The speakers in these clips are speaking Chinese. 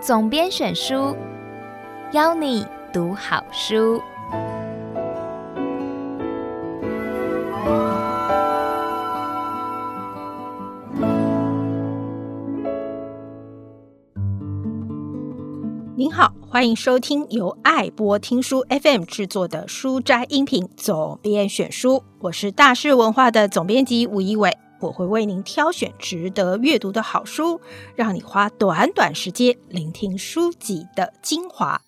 总编选书，邀你读好书。欢迎收听由爱播听书 FM 制作的书斋音频总编选书，我是大是文化的总编辑吴一伟。我会为您挑选值得阅读的好书，让你花短短时间聆听书籍的精华。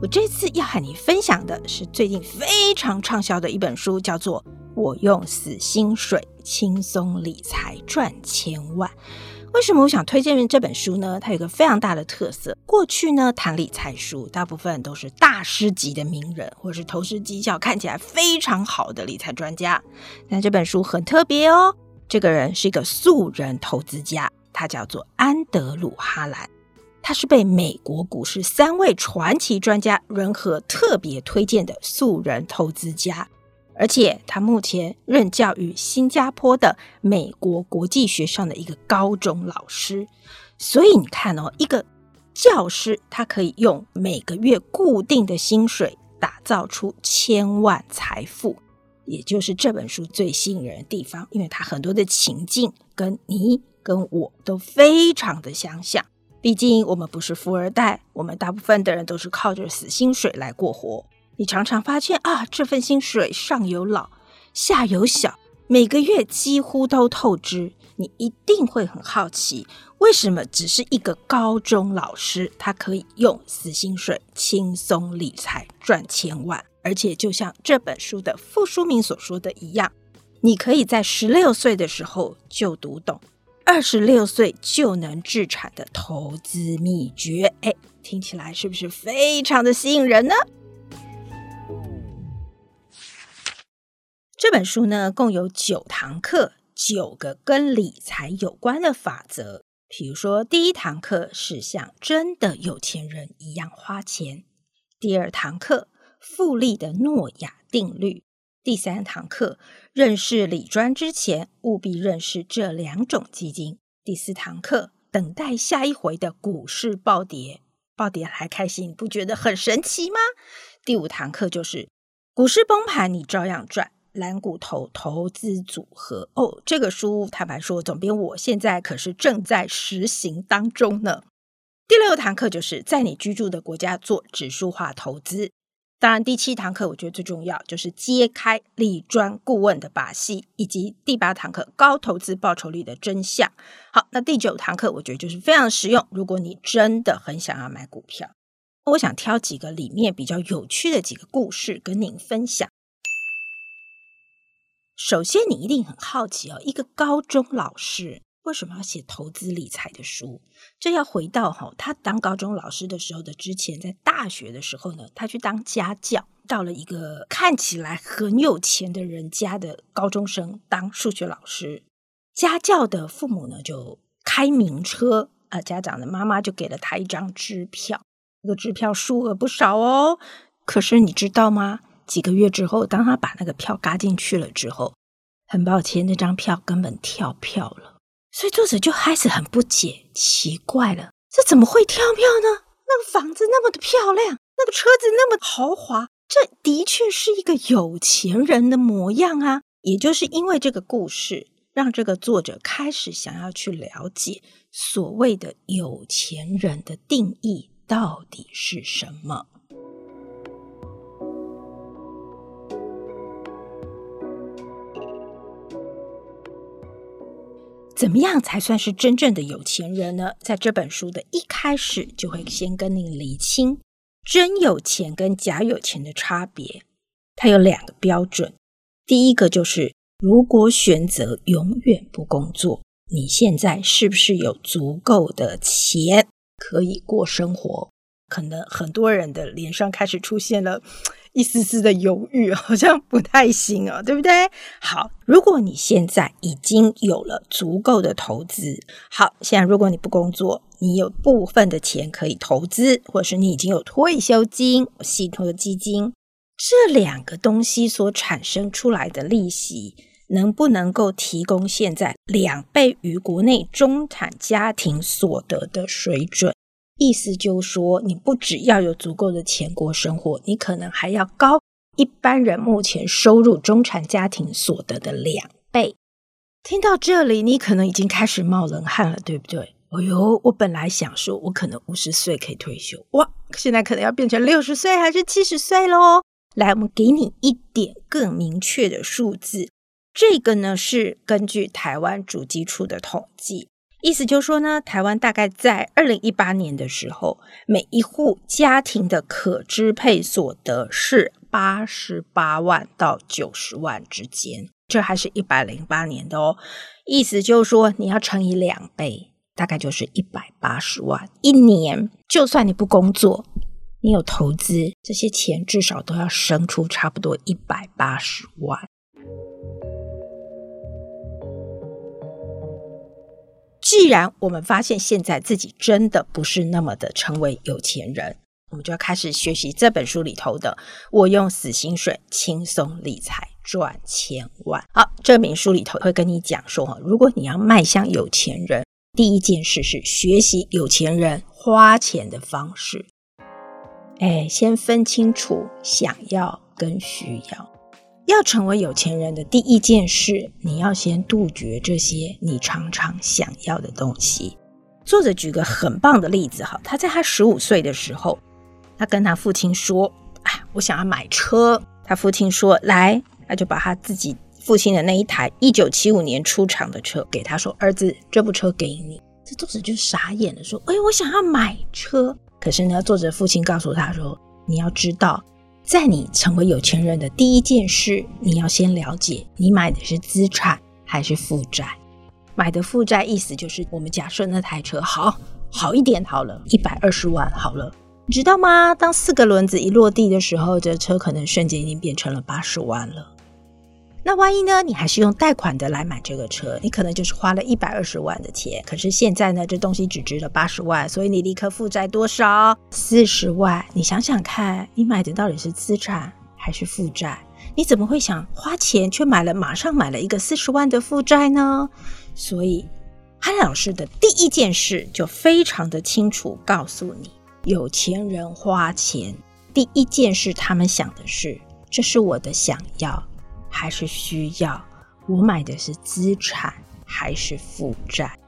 我这次要和你分享的是最近非常畅销的一本书，叫做《我用死薪水轻松理财赚千万》。为什么我想推荐这本书呢？它有个非常大的特色。过去呢，谈理财书，大部分都是大师级的名人，或是投资绩效看起来非常好的理财专家。但这本书很特别哦，这个人是一个素人投资家，他叫做安德鲁·哈兰，他是被美国股市三位传奇专家联合特别推荐的素人投资家。而且他目前任教于新加坡的美国国际学校的一个高中老师，所以你看哦，一个教师他可以用每个月固定的薪水打造出千万财富，也就是这本书最吸引人的地方，因为他很多的情境跟你跟我都非常的相像。毕竟我们不是富二代，我们大部分的人都是靠着死薪水来过活。你常常发现啊，这份薪水上有老，下有小，每个月几乎都透支。你一定会很好奇，为什么只是一个高中老师，他可以用死薪水轻松理财赚千万？而且就像这本书的副书名所说的一样，你可以在十六岁的时候就读懂，二十六岁就能置产的投资秘诀。哎，听起来是不是非常的吸引人呢？这本书呢，共有九堂课，九个跟理财有关的法则。比如说，第一堂课是像真的有钱人一样花钱；第二堂课，复利的诺亚定律；第三堂课，认识理专之前，务必认识这两种基金；第四堂课，等待下一回的股市暴跌，暴跌还开心，不觉得很神奇吗？第五堂课就是股市崩盘，你照样赚。蓝骨头投资组合哦，这个书坦白说，总编我现在可是正在实行当中呢。第六堂课就是在你居住的国家做指数化投资。当然，第七堂课我觉得最重要，就是揭开理专顾问的把戏，以及第八堂课高投资报酬率的真相。好，那第九堂课我觉得就是非常实用。如果你真的很想要买股票，我想挑几个里面比较有趣的几个故事跟您分享。首先，你一定很好奇哦，一个高中老师为什么要写投资理财的书？这要回到哈，他当高中老师的时候的之前，在大学的时候呢，他去当家教，到了一个看起来很有钱的人家的高中生当数学老师。家教的父母呢，就开名车啊，家长的妈妈就给了他一张支票，这个支票数额不少哦。可是你知道吗？几个月之后，当他把那个票嘎进去了之后，很抱歉，那张票根本跳票了。所以作者就开始很不解，奇怪了，这怎么会跳票呢？那个房子那么的漂亮，那个车子那么豪华，这的确是一个有钱人的模样啊。也就是因为这个故事，让这个作者开始想要去了解所谓的有钱人的定义到底是什么。怎么样才算是真正的有钱人呢？在这本书的一开始，就会先跟你厘清真有钱跟假有钱的差别。它有两个标准，第一个就是如果选择永远不工作，你现在是不是有足够的钱可以过生活？可能很多人的脸上开始出现了一丝丝的犹豫，好像不太行哦，对不对？好，如果你现在已经有了足够的投资，好，现在如果你不工作，你有部分的钱可以投资，或者是你已经有退休金、信托基金，这两个东西所产生出来的利息，能不能够提供现在两倍于国内中产家庭所得的水准？意思就是说，你不只要有足够的钱过生活，你可能还要高一般人目前收入中产家庭所得的两倍。听到这里，你可能已经开始冒冷汗了，对不对？哎呦，我本来想说，我可能五十岁可以退休，哇，现在可能要变成六十岁还是七十岁喽？来，我们给你一点更明确的数字。这个呢，是根据台湾主计处的统计。意思就是说呢，台湾大概在二零一八年的时候，每一户家庭的可支配所得是八十八万到九十万之间，这还是一百零八年的哦。意思就是说，你要乘以两倍，大概就是一百八十万一年。就算你不工作，你有投资，这些钱至少都要生出差不多一百八十万。既然我们发现现在自己真的不是那么的成为有钱人，我们就要开始学习这本书里头的“我用死薪水轻松理财赚千万”。好，这本书里头会跟你讲说，如果你要迈向有钱人，第一件事是学习有钱人花钱的方式。哎，先分清楚想要跟需要。要成为有钱人的第一件事，你要先杜绝这些你常常想要的东西。作者举个很棒的例子哈，他在他十五岁的时候，他跟他父亲说：“哎，我想要买车。”他父亲说：“来。”他就把他自己父亲的那一台一九七五年出厂的车给他说：“儿子，这部车给你。”这作者就傻眼了，说：“哎，我想要买车。”可是呢，作者父亲告诉他说：“你要知道。”在你成为有钱人的第一件事，你要先了解你买的是资产还是负债。买的负债意思就是，我们假设那台车好好一点好了，一百二十万好了，你知道吗？当四个轮子一落地的时候，这车可能瞬间已经变成了八十万了。那万一呢？你还是用贷款的来买这个车，你可能就是花了一百二十万的钱。可是现在呢，这东西只值了八十万，所以你立刻负债多少？四十万。你想想看，你买的到底是资产还是负债？你怎么会想花钱却买了马上买了一个四十万的负债呢？所以，哈老师的第一件事就非常的清楚告诉你：有钱人花钱第一件事，他们想的是，这是我的想要。还是需要？我买的是资产还是负债？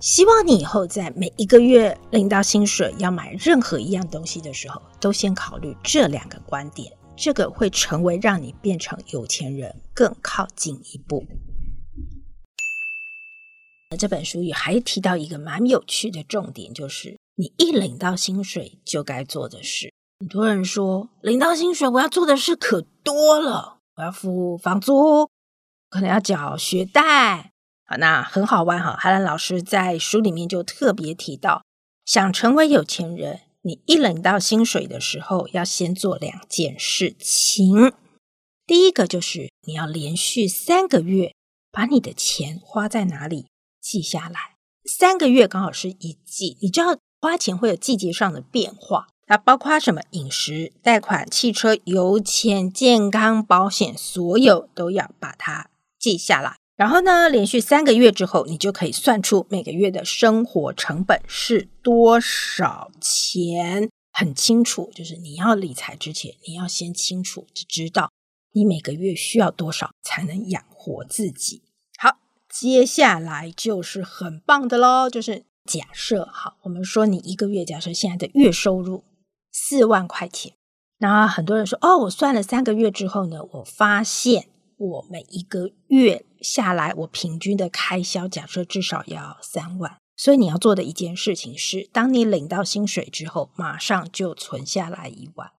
希望你以后在每一个月领到薪水要买任何一样东西的时候，都先考虑这两个观点，这个会成为让你变成有钱人更靠近一步。这本书也还提到一个蛮有趣的重点，就是你一领到薪水就该做的事。很多人说，领到薪水我要做的事可多了。我要付房租，可能要缴学贷，好，那很好玩哈。海兰老师在书里面就特别提到，想成为有钱人，你一领到薪水的时候，要先做两件事情。第一个就是你要连续三个月把你的钱花在哪里记下来，三个月刚好是一季，你知道花钱会有季节上的变化。它包括什么？饮食、贷款、汽车、油钱、健康保险，所有都要把它记下来。然后呢，连续三个月之后，你就可以算出每个月的生活成本是多少钱，很清楚。就是你要理财之前，你要先清楚知道你每个月需要多少才能养活自己。好，接下来就是很棒的喽，就是假设好，我们说你一个月，假设现在的月收入。四万块钱，那很多人说哦，我算了三个月之后呢，我发现我每一个月下来，我平均的开销假设至少要三万。所以你要做的一件事情是，当你领到薪水之后，马上就存下来一万。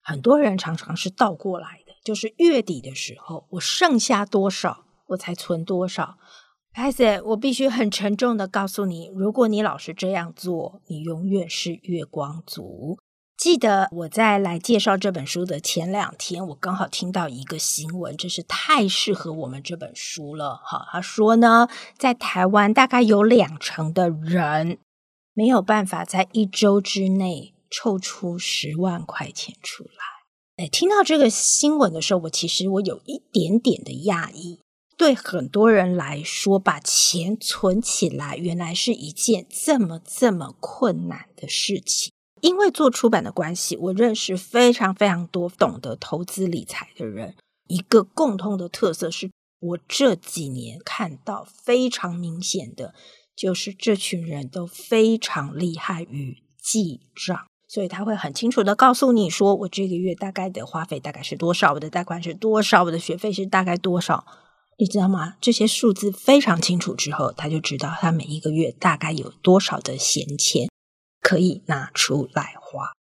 很多人常常是倒过来的，就是月底的时候，我剩下多少，我才存多少。孩子，我必须很沉重的告诉你，如果你老是这样做，你永远是月光族。记得我在来介绍这本书的前两天，我刚好听到一个新闻，真是太适合我们这本书了。哈，他说呢，在台湾大概有两成的人没有办法在一周之内凑出十万块钱出来。哎，听到这个新闻的时候，我其实我有一点点的讶异。对很多人来说，把钱存起来原来是一件这么这么困难的事情。因为做出版的关系，我认识非常非常多懂得投资理财的人。一个共通的特色是，我这几年看到非常明显的，就是这群人都非常厉害于记账，所以他会很清楚的告诉你说，我这个月大概的花费大概是多少，我的贷款是多少，我的学费是大概多少。你知道吗？这些数字非常清楚之后，他就知道他每一个月大概有多少的闲钱可以拿出来花。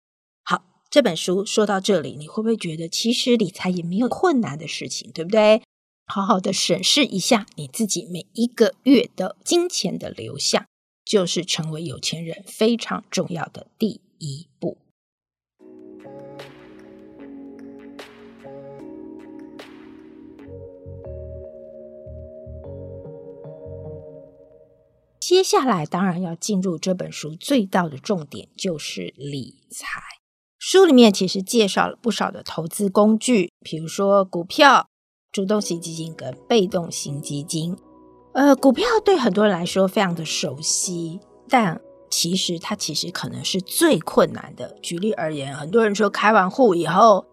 好，这本书说到这里，你会不会觉得其实理财也没有困难的事情，对不对？好好的审视一下你自己每一个月的金钱的流向，就是成为有钱人非常重要的第一步。接下来当然要进入这本书最大的重点，就是理财。书里面其实介绍了不少的投资工具，比如说股票、主动型基金跟被动型基金。呃，股票对很多人来说非常的熟悉，但其实它其实可能是最困难的。举例而言，很多人说开完户以后，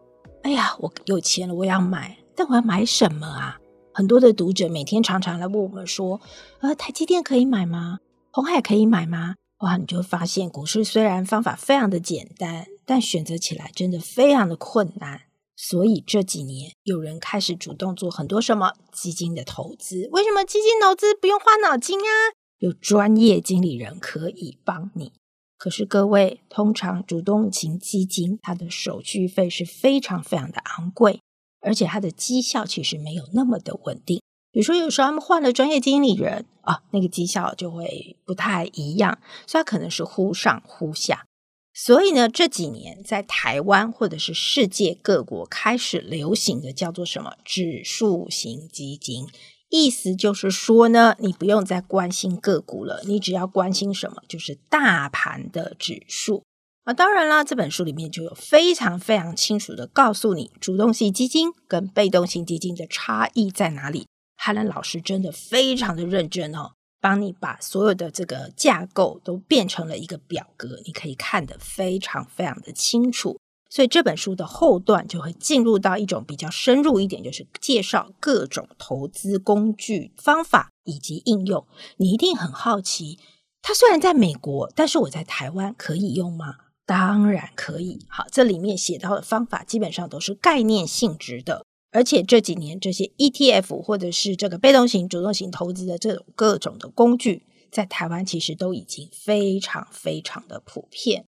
哎呀，我有钱了，我要买，但我要买什么啊？很多的读者每天常常来问我们说：“呃，台积电可以买吗？红海可以买吗？”哇，你就发现股市虽然方法非常的简单，但选择起来真的非常的困难。所以这几年有人开始主动做很多什么基金的投资。为什么基金投资不用花脑筋啊？有专业经理人可以帮你。可是各位，通常主动型基金它的手续费是非常非常的昂贵。而且它的绩效其实没有那么的稳定，比如说有时候他们换了专业经理人啊，那个绩效就会不太一样，所以它可能是忽上忽下。所以呢，这几年在台湾或者是世界各国开始流行的叫做什么指数型基金，意思就是说呢，你不用再关心个股了，你只要关心什么，就是大盘的指数。啊，当然啦，这本书里面就有非常非常清楚的告诉你，主动性基金跟被动性基金的差异在哪里。哈兰老师真的非常的认真哦，帮你把所有的这个架构都变成了一个表格，你可以看得非常非常的清楚。所以这本书的后段就会进入到一种比较深入一点，就是介绍各种投资工具、方法以及应用。你一定很好奇，它虽然在美国，但是我在台湾可以用吗？当然可以。好，这里面写到的方法基本上都是概念性质的，而且这几年这些 ETF 或者是这个被动型、主动型投资的这种各种的工具，在台湾其实都已经非常非常的普遍。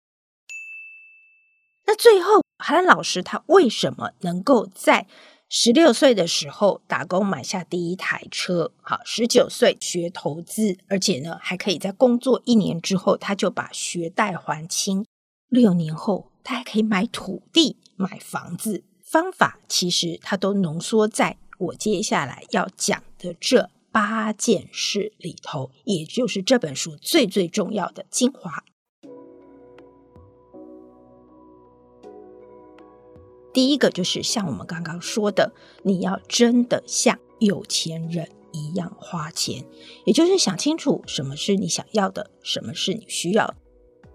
那最后，韩兰老师他为什么能够在十六岁的时候打工买下第一台车？好，十九岁学投资，而且呢还可以在工作一年之后，他就把学贷还清。六年后，他还可以买土地、买房子。方法其实他都浓缩在我接下来要讲的这八件事里头，也就是这本书最最重要的精华。第一个就是像我们刚刚说的，你要真的像有钱人一样花钱，也就是想清楚什么是你想要的，什么是你需要的。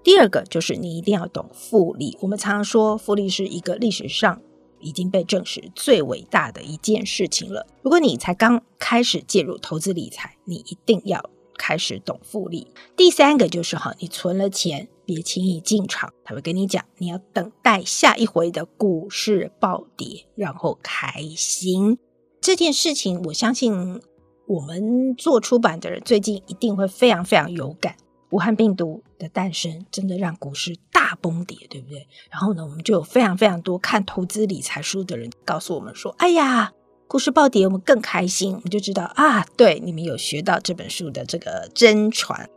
第二个就是你一定要懂复利。我们常常说复利是一个历史上已经被证实最伟大的一件事情了。如果你才刚开始介入投资理财，你一定要开始懂复利。第三个就是哈，你存了钱别轻易进场，他会跟你讲，你要等待下一回的股市暴跌，然后开心。这件事情，我相信我们做出版的人最近一定会非常非常有感。武汉病毒的诞生真的让股市大崩跌，对不对？然后呢，我们就有非常非常多看投资理财书的人告诉我们说：“哎呀，股市暴跌，我们更开心。”我们就知道啊，对，你们有学到这本书的这个真传。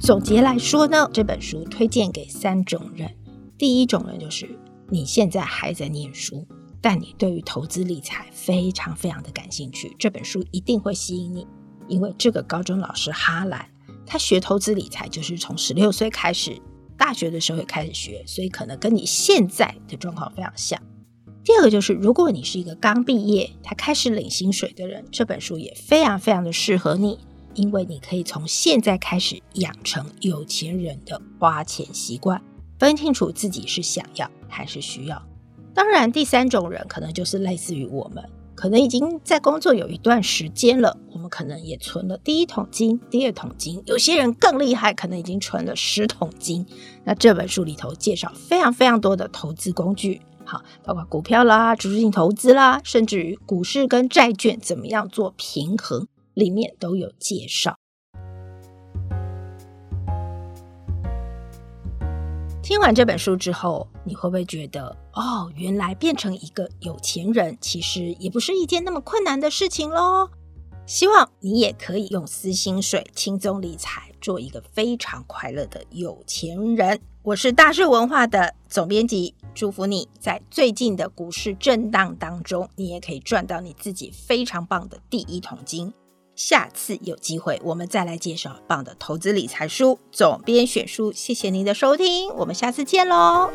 总结来说呢，这本书推荐给三种人：第一种人就是你现在还在念书。但你对于投资理财非常非常的感兴趣，这本书一定会吸引你，因为这个高中老师哈兰，他学投资理财就是从十六岁开始，大学的时候也开始学，所以可能跟你现在的状况非常像。第二个就是，如果你是一个刚毕业，他开始领薪水的人，这本书也非常非常的适合你，因为你可以从现在开始养成有钱人的花钱习惯，分清楚自己是想要还是需要。当然，第三种人可能就是类似于我们。可能已经在工作有一段时间了，我们可能也存了第一桶金、第二桶金，有些人更厉害，可能已经存了十桶金。那这本书里头介绍非常非常多的投资工具，好，包括股票啦、指数型投资啦，甚至于股市跟债券怎么样做平衡，里面都有介绍。听完这本书之后，你会不会觉得，哦，原来变成一个有钱人，其实也不是一件那么困难的事情喽？希望你也可以用私薪水轻松理财，做一个非常快乐的有钱人。我是大树文化的总编辑，祝福你在最近的股市震荡当中，你也可以赚到你自己非常棒的第一桶金。下次有机会，我们再来介绍棒的投资理财书，总编选书。谢谢您的收听，我们下次见喽。